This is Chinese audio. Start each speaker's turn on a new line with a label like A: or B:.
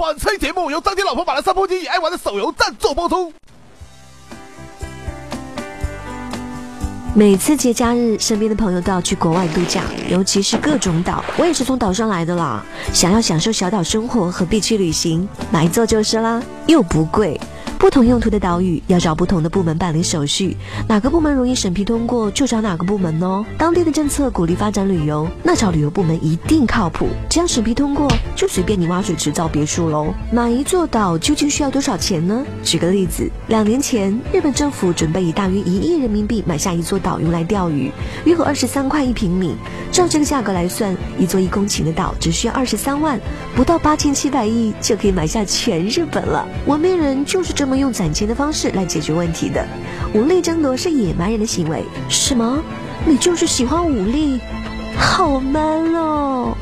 A: 本期节目由张天老婆买了三部机也爱玩的手游赞助播出。
B: 每次节假日，身边的朋友都要去国外度假，尤其是各种岛。我也是从岛上来的啦，想要享受小岛生活，何必去旅行？买一座就是啦，又不贵。不同用途的岛屿要找不同的部门办理手续，哪个部门容易审批通过就找哪个部门哦。当地的政策鼓励发展旅游，那找旅游部门一定靠谱。只要审批通过，就随便你挖水池造别墅喽。买一座岛究竟需要多少钱呢？举个例子，两年前日本政府准备以大约一亿人民币买下一座岛用来钓鱼，约合二十三块一平米。照这个价格来算，一座一公顷的岛只需要二十三万，不到八千七百亿就可以买下全日本了。文明人就是这。那么用攒钱的方式来解决问题的，武力争夺是野蛮人的行为。什么？你就是喜欢武力？好 man 哦！